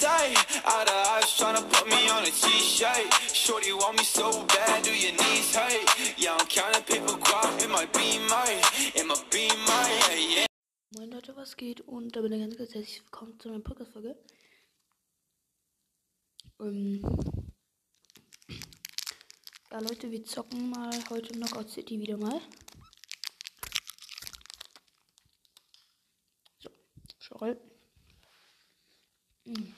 sight. Out of eyes tryna put me on a t-shirt. Shorty want me so bad, do your knees hurt? Yeah, I'm counting paper guap in my beamer, in my beamer, yeah, yeah. Moin Leute, was geht? Und da bin ich ganz, ganz herzlich willkommen zu meiner Podcast-Folge. Ähm ja, Leute, wir zocken mal heute Knockout City wieder mal. So, Schorl. Hm.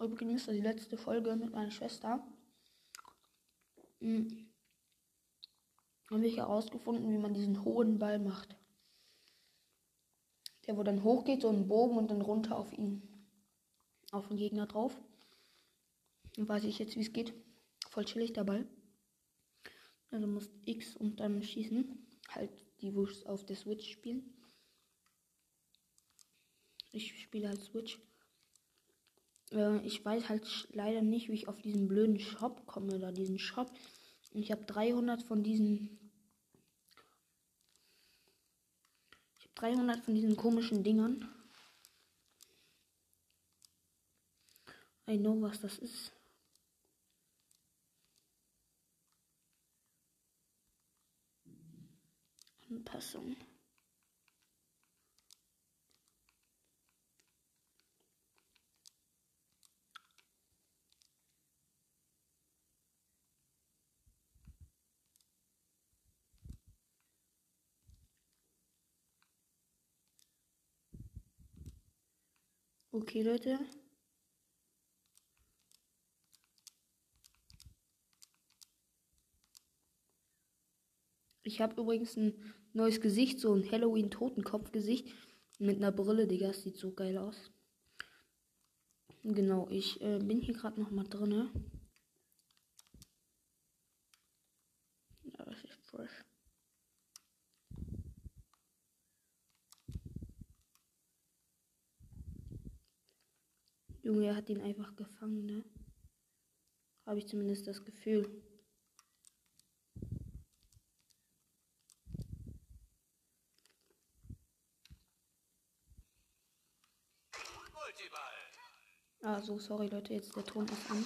Übrigens, die letzte Folge mit meiner Schwester. Hm habe ich herausgefunden, wie man diesen hohen Ball macht. Der, wo dann hochgeht, so ein Bogen und dann runter auf ihn. Auf den Gegner drauf. Dann weiß ich jetzt, wie es geht. Voll chillig der Ball. Also musst X und dann schießen. Halt die Wuschs auf der Switch spielen. Ich spiele halt Switch. Äh, ich weiß halt leider nicht, wie ich auf diesen blöden Shop komme, da diesen Shop. Und ich habe 300 von diesen. Ich habe 300 von diesen komischen Dingern. I know, was das ist. Anpassung. Okay, Leute. Ich habe übrigens ein neues Gesicht, so ein Halloween-Totenkopf-Gesicht mit einer Brille, Digga. Das sieht so geil aus. Genau, ich äh, bin hier gerade noch mal drinne. Ja, das ist fresh. Junge, er hat ihn einfach gefangen, ne? Habe ich zumindest das Gefühl. Ah, so, sorry Leute, jetzt der Ton ist an.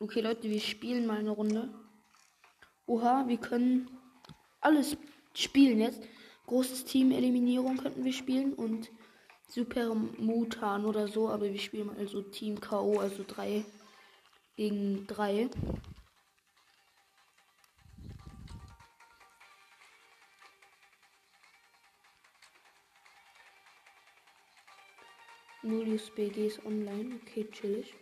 Okay, Leute, wir spielen mal eine Runde. Oha, wir können alles spielen jetzt. Großes Team Eliminierung könnten wir spielen und Super Mutan oder so, aber wir spielen also Team KO, also 3 gegen 3. Nulius BG ist online, okay, chillig.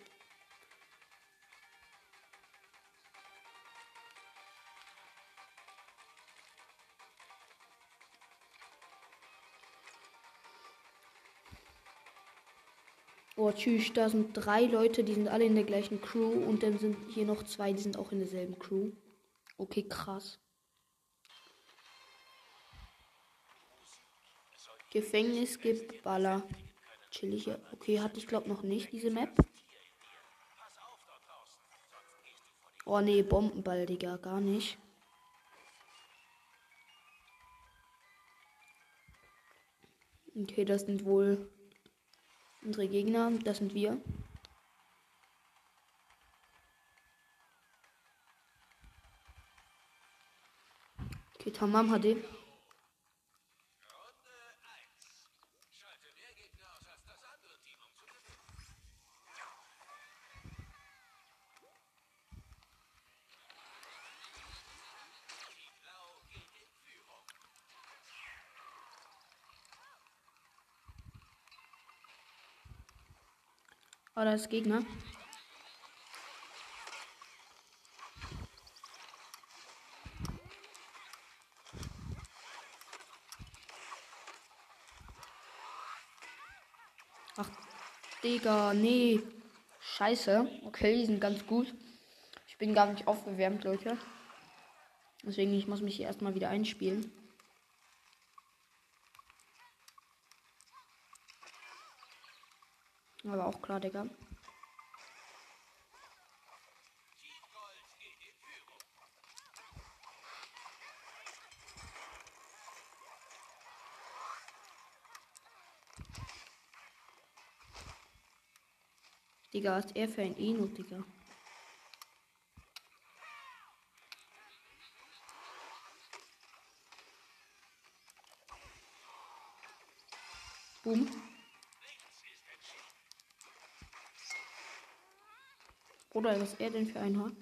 Oh, tschüss, da sind drei Leute, die sind alle in der gleichen Crew und dann sind hier noch zwei, die sind auch in derselben Crew. Okay, krass. Gefängnis gibt Baller. Chillig. Okay, hatte ich glaube noch nicht diese Map. Oh nee, Bombenball, Digga, gar nicht. Okay, das sind wohl Unsere Gegner, das sind wir. Okay, Tamam HD. Oder das Gegner. Ach, Digga, nee. Scheiße. Okay, die sind ganz gut. Ich bin gar nicht aufgewärmt, Leute. Deswegen, ich muss mich hier erstmal wieder einspielen. Aber auch klar, Digga. Digga, ist er für ein Eno, Digga. Boom. Oder was er denn für ein Haar?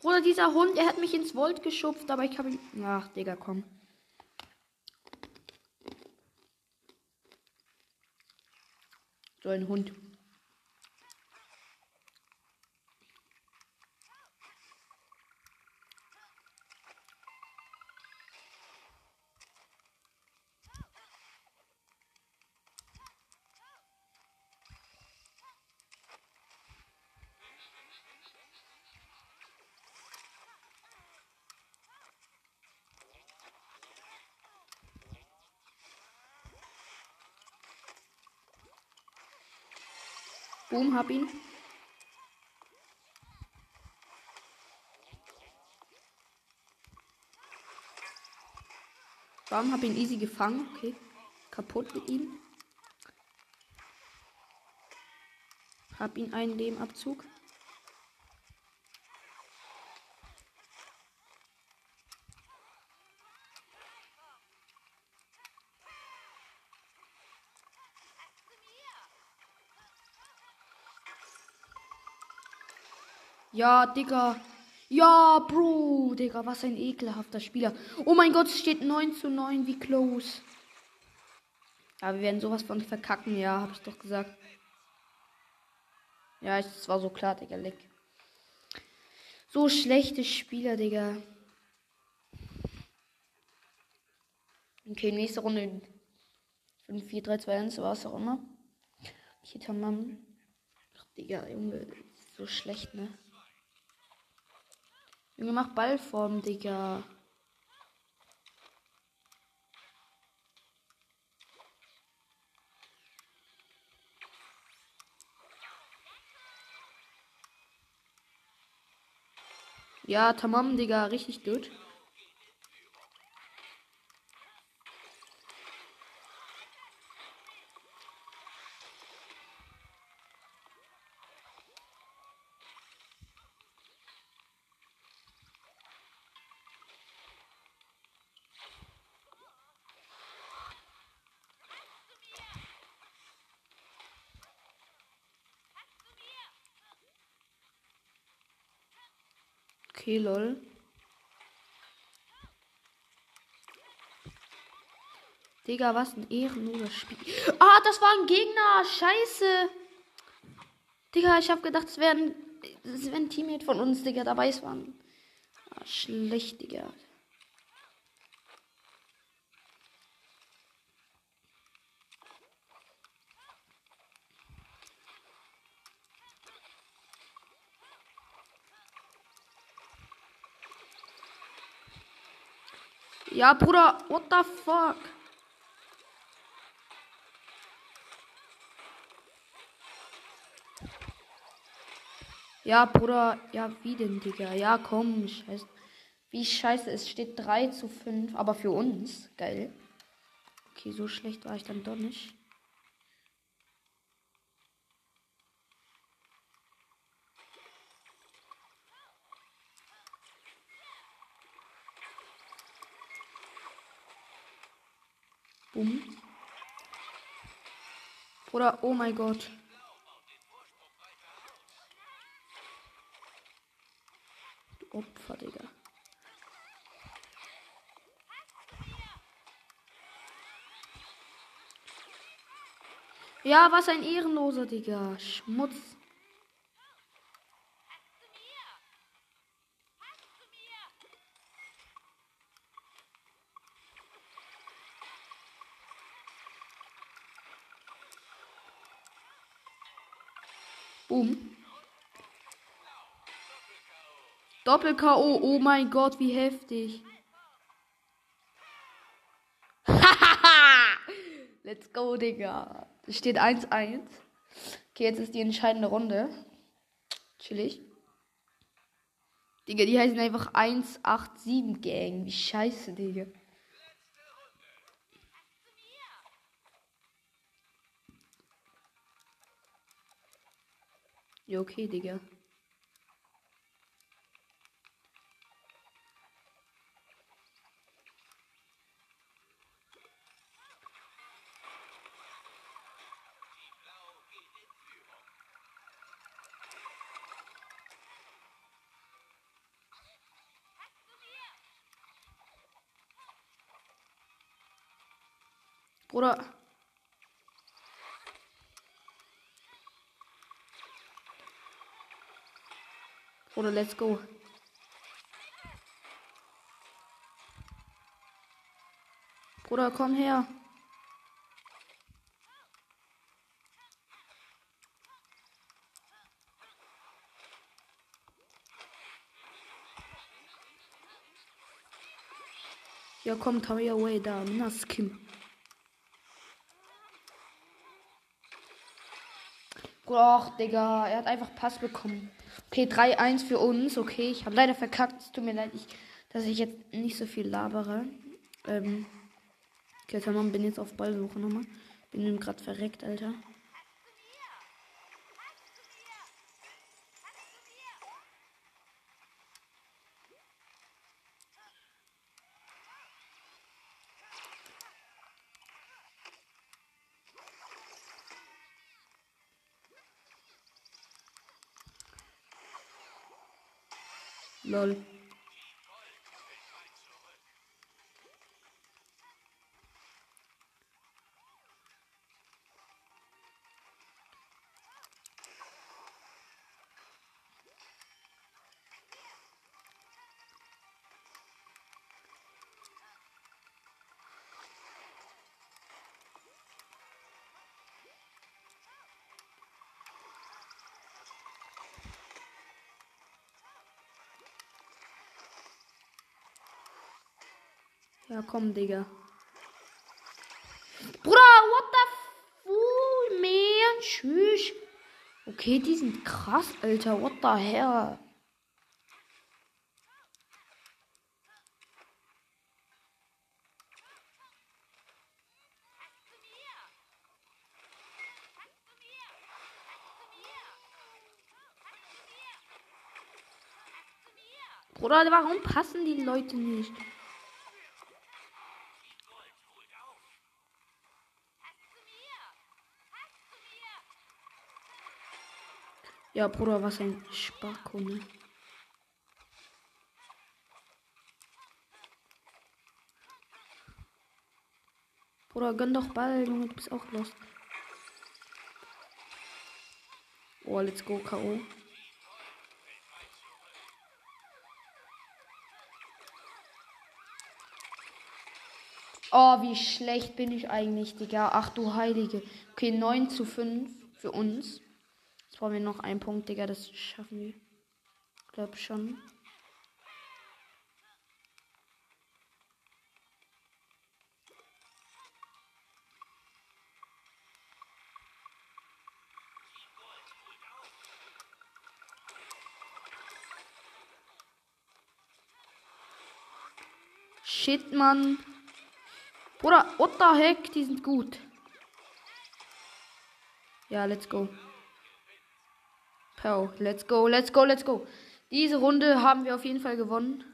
Bruder, dieser Hund, er hat mich ins Volt geschupft, aber ich habe ihn. Ach, Digga, komm. So ein Hund. Boom, hab ihn. Bam, hab ihn easy gefangen. Okay. Kaputt mit ihm. Hab ihn einen Lebenabzug. Ja, Digga. Ja, Bro, Digga, was ein ekelhafter Spieler. Oh mein Gott, es steht 9 zu 9, wie close. Ja, wir werden sowas von verkacken, ja, hab ich doch gesagt. Ja, es war so klar, Digga, leck. So schlechte Spieler, Digga. Okay, nächste Runde 5, 4, 3, 2, 1, was auch immer. Mann. Ach, Digga, Junge, so schlecht, ne? Junge, mach Ballform, Digga. Ja, tamam, Digga, richtig gut. Okay, lol. Digga, was ein ehrenloser Spiel. Ah, das war ein Gegner. Scheiße. Digga, ich hab gedacht, es wäre ein, wär ein Teammate von uns, Digga. Dabei es waren. Ah, schlecht, Digga. Ja, Bruder, what the fuck? Ja, Bruder, ja, wie denn, Digga? Ja, komm, scheiße. Wie scheiße, es steht 3 zu 5, aber für uns. Geil. Okay, so schlecht war ich dann doch nicht. Bumm. Oder, oh mein Gott. Du Opfer, Digga. Ja, was ein Ehrenloser, Digga. Schmutz. Boom. Doppel-K.O. Oh mein Gott, wie heftig. Let's go, Digga. Es steht 1-1. Okay, jetzt ist die entscheidende Runde. Chillig. Digga, die heißen einfach 187 Gang. Wie scheiße, Digga. Ja, okay, Digga. Bruder. Bruder, let's go. Bruder, komm her. Ja, komm, Tower away da, Minaskim. Och, Digga, er hat einfach Pass bekommen. Okay, 3-1 für uns. Okay, ich habe leider verkackt. Es tut mir leid, ich, dass ich jetzt nicht so viel labere. Ähm, okay, jetzt bin jetzt auf Ballsuche nochmal. Bin gerade verreckt, Alter. Lol. Ja, komm, Digga. Bruder, what the fool, man? Tschüss. Okay, die sind krass, Alter. What the hell? Bruder, warum passen die Leute nicht? Ja, Bruder, was ein Sparkunde. Bruder, gönn doch Ball, Junge, du bist auch los. Oh, let's go, K.O. Oh, wie schlecht bin ich eigentlich, Digga. Ach du Heilige. Okay, 9 zu 5 für uns brauchen wir noch einen Punkt, Digga. Das schaffen wir. Glaub schon. Shit, Mann. Bruder, what the heck? Die sind gut. Ja, let's go. Pow. Let's go, let's go, let's go. Diese Runde haben wir auf jeden Fall gewonnen.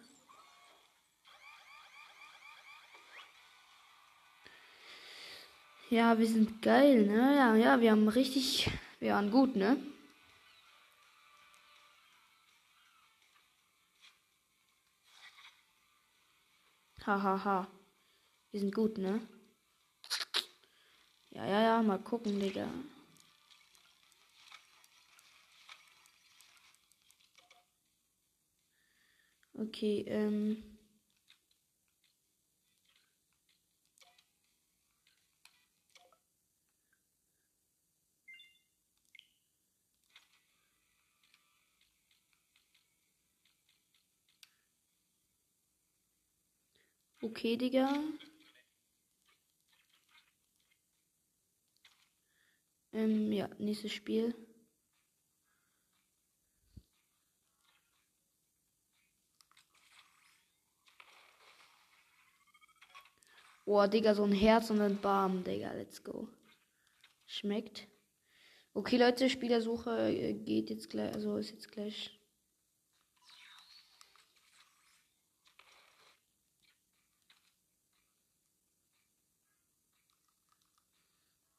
Ja, wir sind geil, ne? Ja, ja, wir haben richtig. Wir waren gut, ne? Hahaha. Ha, ha. Wir sind gut, ne? Ja, ja, ja, mal gucken, Digga. Okay, ähm. Okay, Digga. Ähm, ja, nächstes Spiel. Boah, Digga, so ein Herz und ein Barm, Digga, let's go. Schmeckt. Okay, Leute, Spielersuche äh, geht jetzt gleich, also ist jetzt gleich.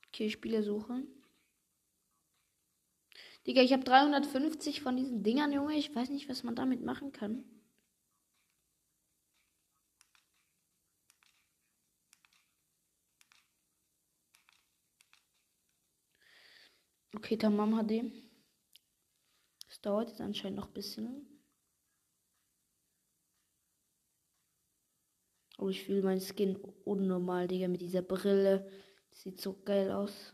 Okay, Spielersuche. Digga, ich habe 350 von diesen Dingern, Junge. Ich weiß nicht, was man damit machen kann. Okay, Tamam HD. Das dauert jetzt anscheinend noch ein bisschen. Oh, ich fühle meinen Skin unnormal, Digga, mit dieser Brille. Das sieht so geil aus.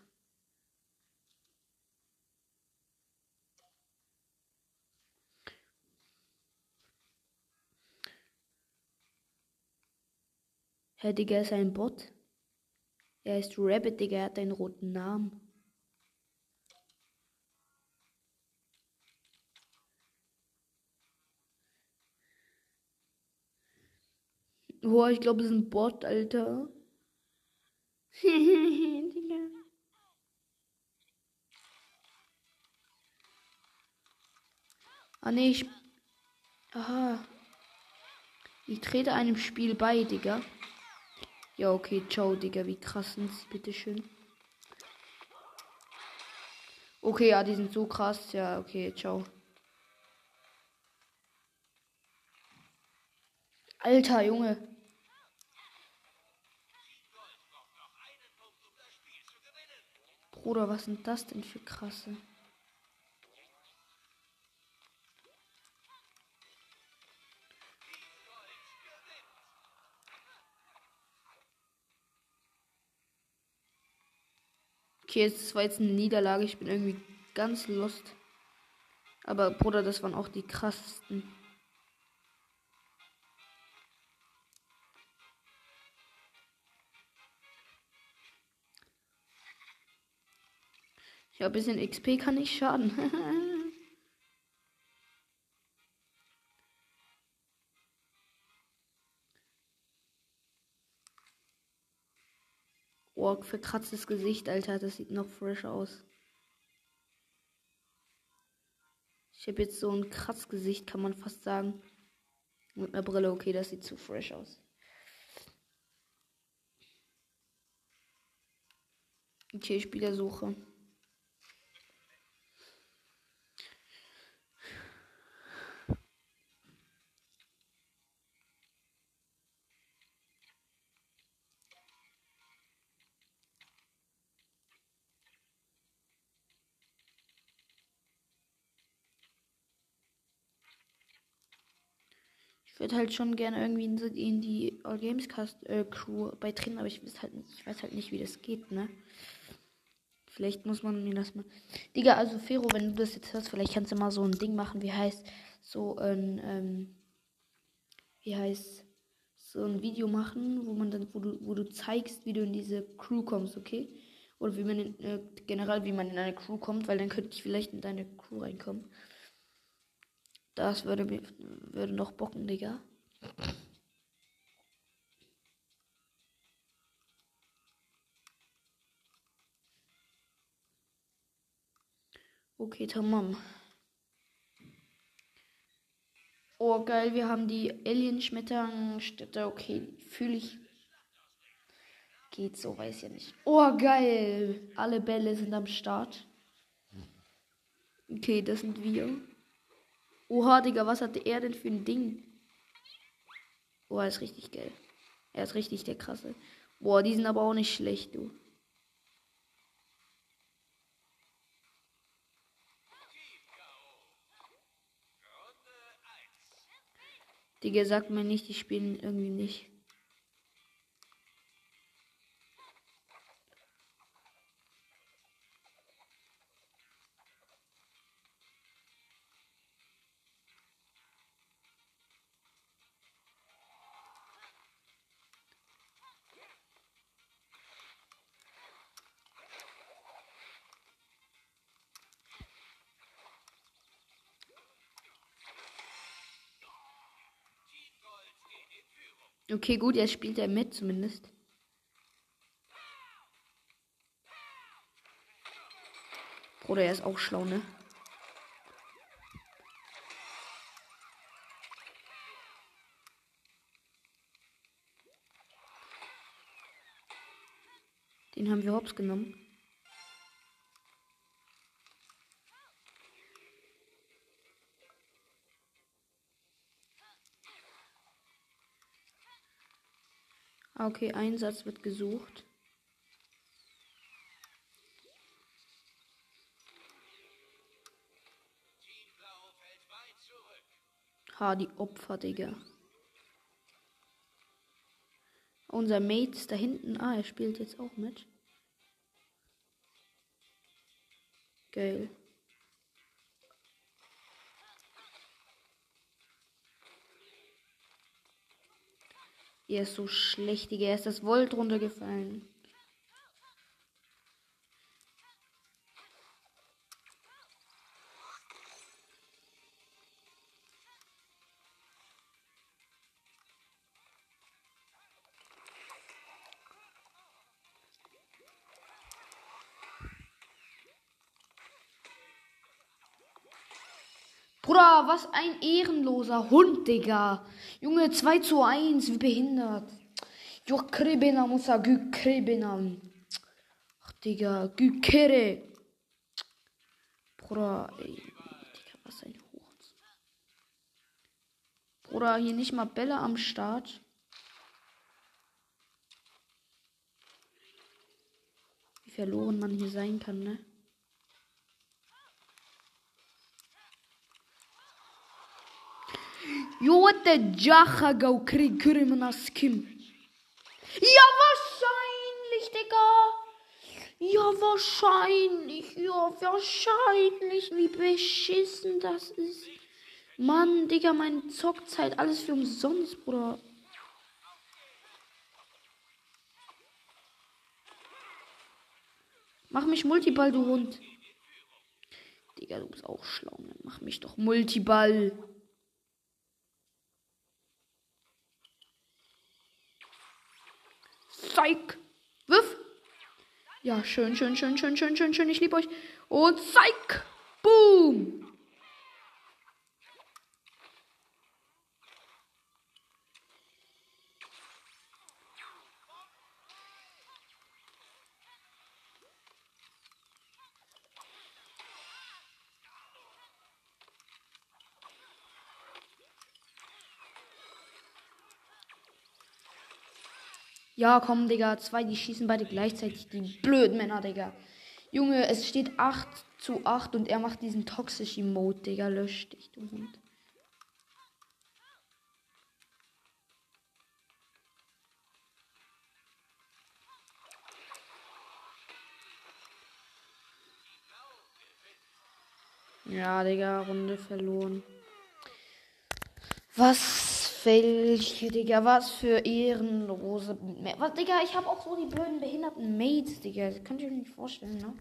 Herr Digga ist ein Bot. Er ist Rabbit, Digga, er hat einen roten Namen. Boah, ich glaube, es ist ein Bot, Alter. Ah, nee, ich. Aha. Ich trete einem Spiel bei, Digga. Ja, okay, ciao, Digga. Wie krass sind sie, bitteschön. Okay, ja, die sind so krass. Ja, okay, ciao. Alter, Junge. Bruder, was sind das denn für krasse? Okay, jetzt war jetzt eine Niederlage. Ich bin irgendwie ganz lost. Aber Bruder, das waren auch die krassesten. Ja, ein bisschen XP kann nicht schaden. oh, verkratztes Gesicht, Alter. Das sieht noch fresh aus. Ich habe jetzt so ein Kratzgesicht, kann man fast sagen. Mit einer Brille, okay, das sieht zu fresh aus. Okay, Spielersuche. Würde halt schon gerne irgendwie in, in die All Games Cast äh, Crew beitreten, aber ich weiß halt nicht, ich weiß halt nicht, wie das geht, ne? Vielleicht muss man mir das mal. Digga, also Fero, wenn du das jetzt hörst, vielleicht kannst du mal so ein Ding machen, wie heißt so ein, ähm, wie heißt so ein Video machen, wo man dann, wo du, wo du zeigst, wie du in diese Crew kommst, okay? Oder wie man in, äh, generell, wie man in eine Crew kommt, weil dann könnte ich vielleicht in deine Crew reinkommen. Das würde mir würde noch bocken, Digga. Okay, tamam. Oh, geil, wir haben die Alien-Schmetterstädte. Okay, fühle ich. Geht so, weiß ja nicht. Oh, geil. Alle Bälle sind am Start. Okay, das sind wir. Oha, Digga, was hatte er denn für ein Ding? Boah, ist richtig geil. Er ist richtig der krasse. Boah, die sind aber auch nicht schlecht, du. Digga, sagt mir nicht, die spielen irgendwie nicht. Okay, gut, jetzt spielt er mit zumindest. Bruder, er ist auch schlau, ne? Den haben wir hops genommen. Ah, okay, Einsatz wird gesucht. Ha, die Opfer, Digga. Unser Mate da hinten. Ah, er spielt jetzt auch mit. Geil. Er ist so schlecht, Digga. Ist das Volt runtergefallen. Bruder, was ein ehrenloser Hund, Digga. Junge, 2 zu 1, wie behindert. Jo, Krebena muss er gü Krebenam. Ach, Digga, gü Kere. Bruder, ey. Digga, was ein Hochs. Bruder, hier nicht mal Bälle am Start. Wie verloren man hier sein kann, ne? Jote Jacha go krieg Kim. Ja, wahrscheinlich, Digga. Ja, wahrscheinlich. Ja, wahrscheinlich. Wie beschissen das ist. Mann, Digga, meine Zockzeit, alles für umsonst, Bruder. Mach mich Multiball, du Hund. Digga, du bist auch schlau. Mach mich doch Multiball. Zeig. Wirf. Ja, schön, schön, schön, schön, schön, schön, schön. Ich liebe euch. Und zeig. Boom. Ja, komm, Digga. Zwei, die schießen beide gleichzeitig. Die blöden Männer, Digga. Junge, es steht 8 zu 8 und er macht diesen toxischen Mode, Digga. Lösch dich, du Hund. Ja, Digga, Runde verloren. Was welche, Digga, was für ehrenlose. Was, Digga, ich habe auch so die blöden behinderten Mates, Digga. Das könnt ihr euch nicht vorstellen, ne?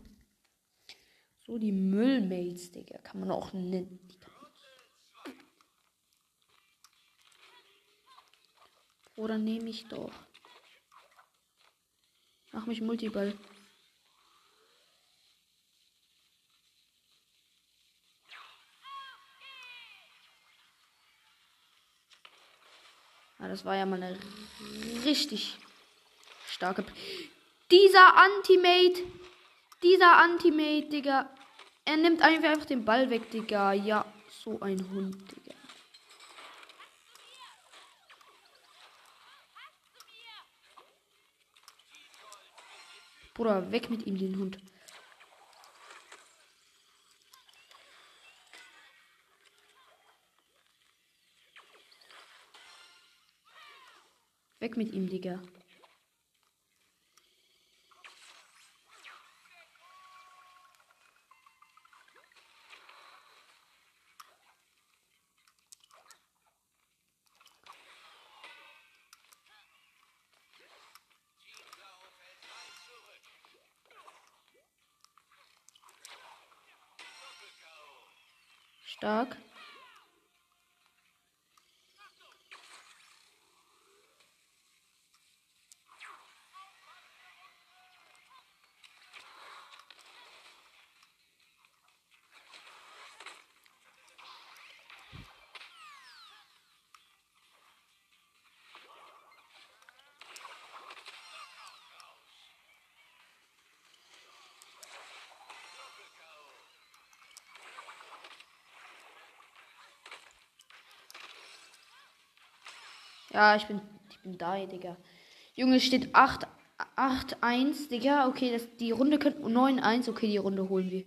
So die Müllmates, Digga. Kann man auch nennen. Oder nehme ich doch. Mach mich Multiball. Ah, das war ja mal eine richtig starke. Dieser Antimate. Dieser Antimate, Digga. Er nimmt einfach den Ball weg, Digga. Ja, so ein Hund, Digga. Bruder, weg mit ihm, den Hund. Weg mit ihm, Digga. Ja, ich bin, ich bin da, Digga. Junge, steht 8, 8-1, Digga. Okay, das, die Runde könnte 9-1. Okay, die Runde holen wir.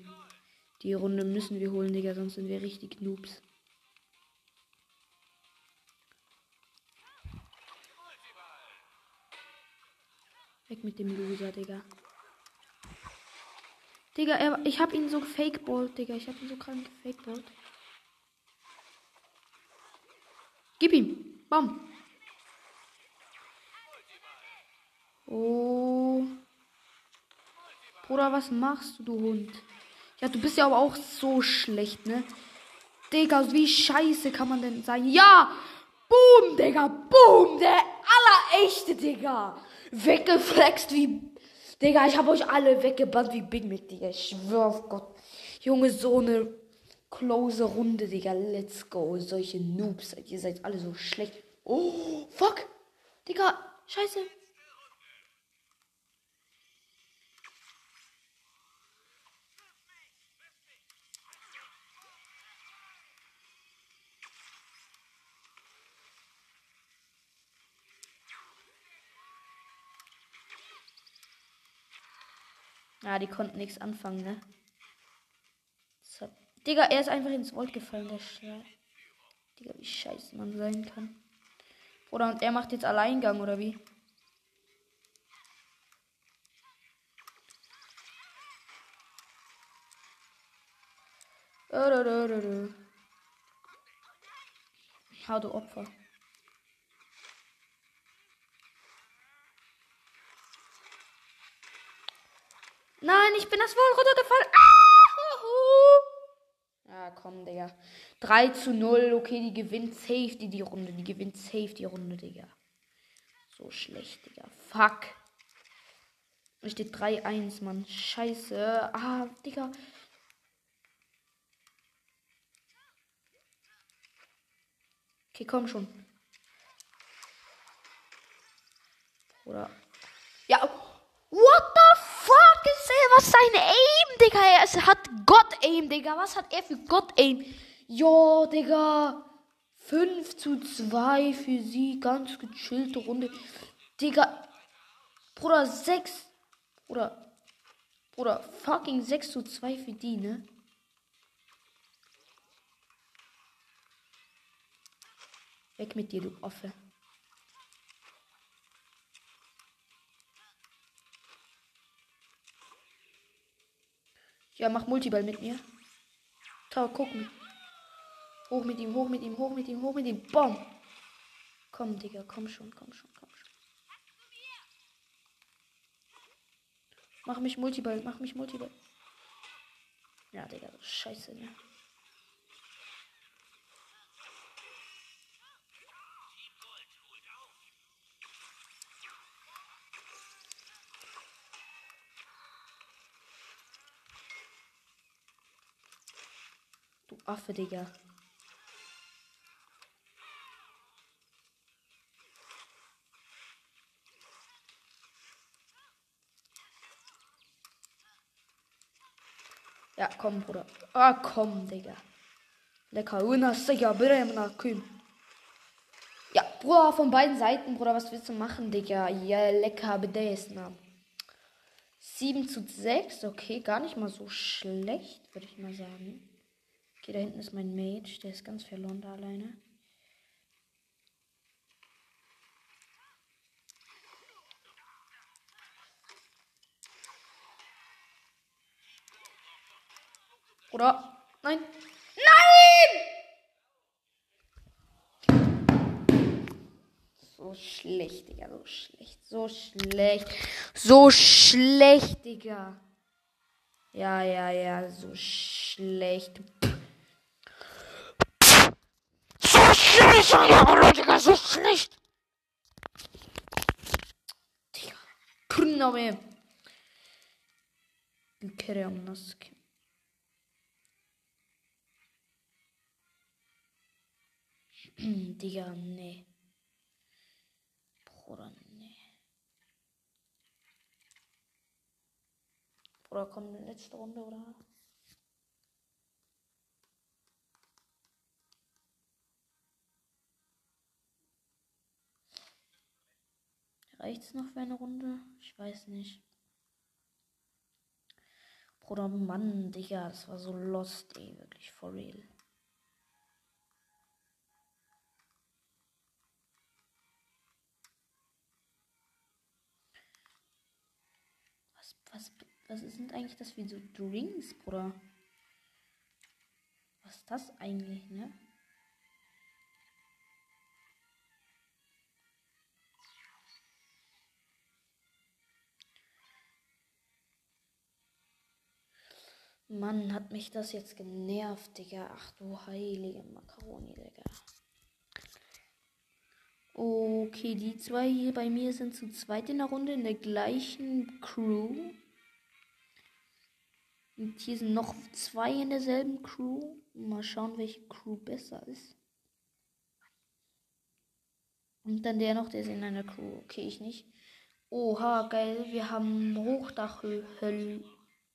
Die Runde müssen wir holen, Digga, sonst sind wir richtig Noobs. Weg mit dem Loser, Digga. Digga, er, ich hab ihn so gefakeballed, Digga. Ich hab ihn so krank gefakeballed. Gib ihm. Bam. Oh. Bruder, was machst du, du Hund? Ja, du bist ja aber auch so schlecht, ne? Digga, wie scheiße kann man denn sein? Ja! Boom, Digga, boom! Der allerechte, Digga! Weggeflext wie. Digga, ich hab euch alle weggebannt wie Big Mac, Digga. Ich schwör auf Gott. Junge, so eine close Runde, Digga. Let's go. Solche Noobs. Ihr seid alle so schlecht. Oh, fuck. Digga, scheiße. Ja, die konnten nichts anfangen, ne? So. Digga, er ist einfach ins Volt gefallen, der Schlag. Digga, wie scheiße man sein kann. Oder und er macht jetzt Alleingang, oder wie? Hau du Opfer. Nein, ich bin das wohl runtergefallen. Ah, ja, komm, Digga. 3 zu 0. Okay, die gewinnt safe die, die Runde. Die gewinnt safe die Runde, Digga. So schlecht, Digga. Fuck. Es steht 3-1, Mann. Scheiße. Ah, Digga. Okay, komm schon. Oder. Ja. What the er? Was sein Aim, Digga? Er hat Gott Aim, Digga. Was hat er für Gott Aim? Jo, Digga. 5 zu 2 für sie. Ganz gechillte Runde. Digga. Bruder, 6. Bruder. Bruder, fucking 6 zu 2 für die, ne? Weg mit dir, du Affe. Ja, mach Multiball mit mir. Tau, gucken. Hoch mit ihm, hoch mit ihm, hoch mit ihm, hoch mit ihm. Bom. Komm, Digga, komm schon, komm schon, komm schon. Mach mich Multiball, mach mich Multiball. Ja, Digga, scheiße, ne? Affe, Digga. Ja, komm, Bruder. Ah, komm, Digga. Lecker. Winner, sicher, Bremer, Kühn. Ja, Bruder, von beiden Seiten, Bruder, was willst du machen, Digga? Ja, lecker, Bedesna. 7 zu 6, okay, gar nicht mal so schlecht, würde ich mal sagen. Okay, da hinten ist mein Mage, der ist ganz verloren da alleine. Oder? Nein. Nein! So schlecht, Digga. So schlecht. So schlecht. So schlecht, Digga. Ja, ja, ja. So schlecht. So schlecht, Digga. So schlecht. Digga. Kurna med. Kremnask. Digga, nee. Bruder, nee. Bruder, komm, letzte Runde, oder? Reicht's noch für eine Runde? Ich weiß nicht. Bruder, Mann, Digga, das war so lost, ey, wirklich for real. Was, was, was sind eigentlich das wie so Drinks, Bruder? Was ist das eigentlich, ne? Mann, hat mich das jetzt genervt, Digga. Ach du heilige Makaroni, Digga. Okay, die zwei hier bei mir sind zu zweit in der Runde in der gleichen Crew. Und hier sind noch zwei in derselben Crew. Mal schauen, welche Crew besser ist. Und dann der noch, der ist in einer Crew. Okay, ich nicht. Oha, geil. Wir haben Hochdachhöhen.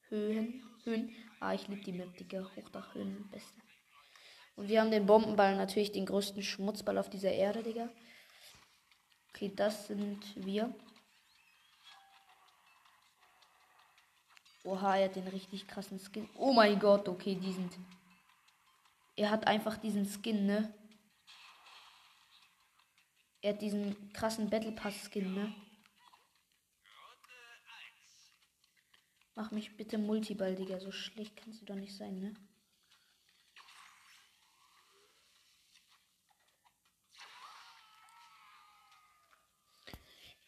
Höhen. Höhen. Ah, ich liebe die Map, Digga. Hochdachhöhen, beste. Und wir haben den Bombenball, natürlich den größten Schmutzball auf dieser Erde, Digga. Okay, das sind wir. Oha, er hat den richtig krassen Skin. Oh mein Gott, okay, die sind. Er hat einfach diesen Skin, ne? Er hat diesen krassen Battle Pass Skin, ne? Mach mich bitte Multiball, Digga. So schlecht kannst du doch nicht sein, ne?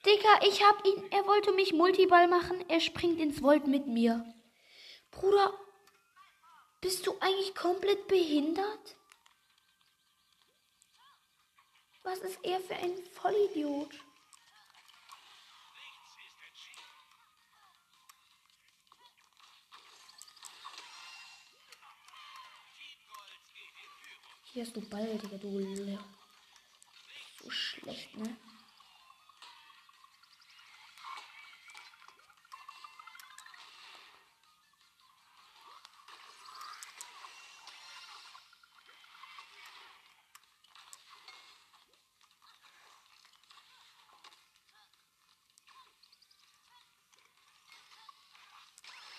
Digga, ich hab ihn. Er wollte mich Multiball machen. Er springt ins Volt mit mir. Bruder, bist du eigentlich komplett behindert? Was ist er für ein Vollidiot? Hier hast du Ball, Digga, du. So schlecht, ne?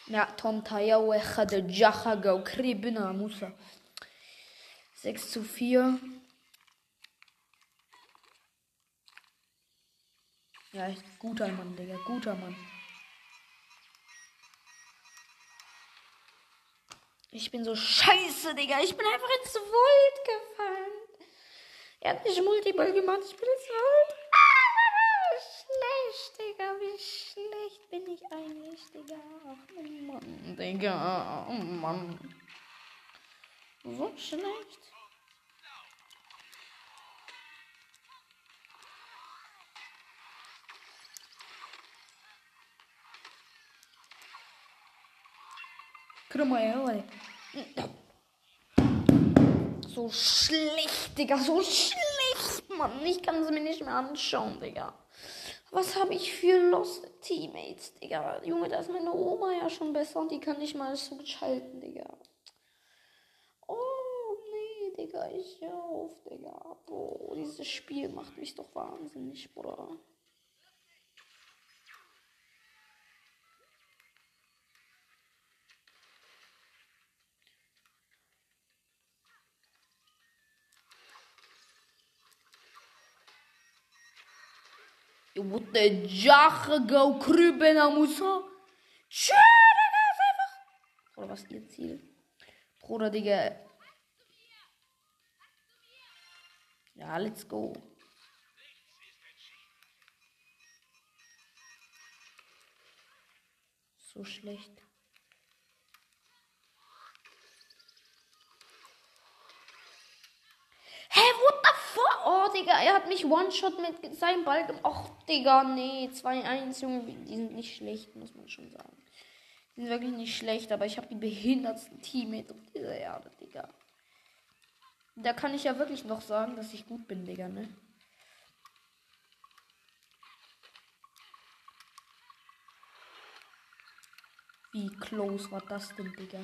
Ja, Tom Tayawe hatte Jachaga Kribina Musa. 6 zu 4. Ja, echt guter Mann, Digga. Guter Mann. Ich bin so scheiße, Digga. Ich bin einfach ins Volt gefallen. Er hat nicht Multiball gemacht. Ich bin ins Volt. Ah, schlecht, Digga. Wie schlecht bin ich eigentlich, Digga. Oh Mann, Digga. Oh Mann. So schlecht. Krümmer, So schlecht, Digga. So schlecht, Mann. Ich kann sie mir nicht mehr anschauen, Digga. Was habe ich für Lost Teammates, Digga? Junge, da ist meine Oma ja schon besser und die kann nicht mal so schalten, Digga. Oh, nee, Digga, ich hör auf, Digga. Bro, dieses Spiel macht mich doch wahnsinnig, Bruder. What the Jache go krüben am Musa. Ist einfach. Oder was ihr Ziel? Bruder, Digga. Ja, let's go. So schlecht. Hä, the fuck? Digga, er hat mich One-Shot mit seinem Ball. Och, Digga, nee. 2-1, Junge, die sind nicht schlecht, muss man schon sagen. Die sind wirklich nicht schlecht, aber ich habe die behindertsten Teammates auf dieser Erde, Digga. Da kann ich ja wirklich noch sagen, dass ich gut bin, Digga, ne? Wie close war das denn, Digga?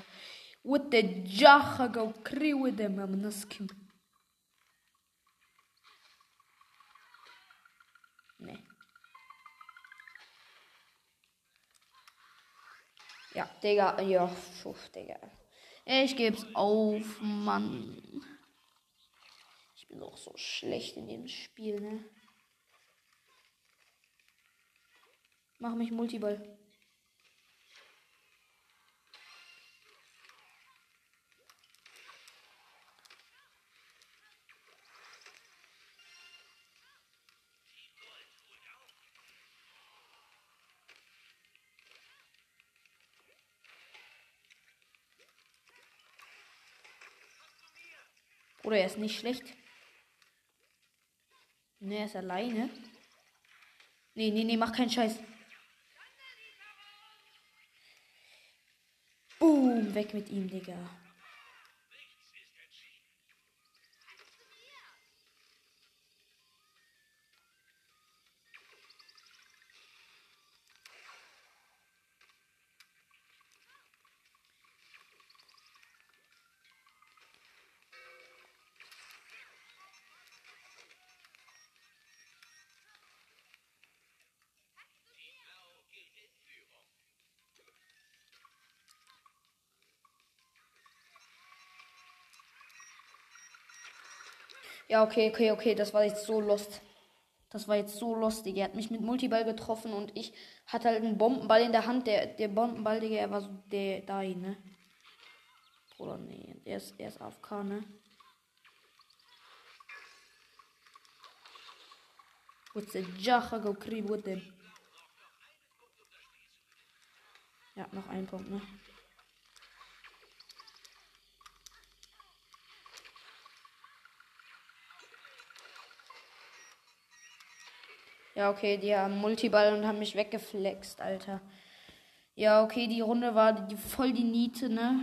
What the jaha go kriwe dem am naskim. Nee. Ja, Digga, ja, puh, Digga. Ich geb's auf, Mann. Ich bin auch so schlecht in dem Spiel, ne? Mach mich Multiball. Oder er ist nicht schlecht. Ne, er ist alleine. Nee, nee, nee, mach keinen Scheiß. Boom, weg mit ihm, Digga. Ja, okay, okay, okay, das war jetzt so lost. Das war jetzt so lustig. Er hat mich mit Multiball getroffen und ich hatte halt einen Bombenball in der Hand. Der, der Bombenball, Digga, er war so der da, ne? Oder nee, er ist, er ist AFK, ne? What's the Jacha go krieg with them? Ja, noch ein Punkt, ne? Ja, okay, die haben Multiball und haben mich weggeflext, Alter. Ja, okay, die Runde war die, voll die Niete, ne?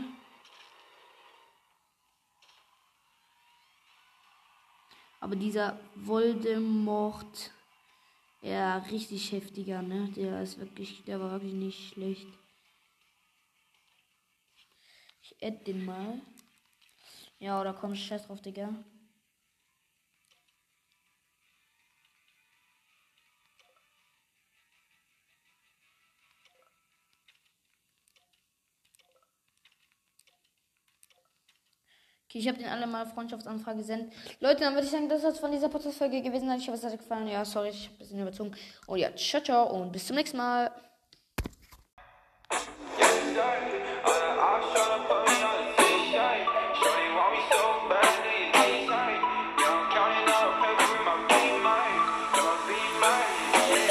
Aber dieser Voldemort, ja, richtig heftiger, ne? Der ist wirklich, der war wirklich nicht schlecht. Ich add den mal. Ja, oder komm, scheiß drauf, Digga. Okay, ich habe den alle mal Freundschaftsanfrage gesendet. Leute, dann würde ich sagen, das ist von dieser Podcast-Folge gewesen. Ich hoffe, es hat euch gefallen. Ja, sorry, ich habe ein bisschen überzogen. Und ja, ciao, ciao und bis zum nächsten Mal.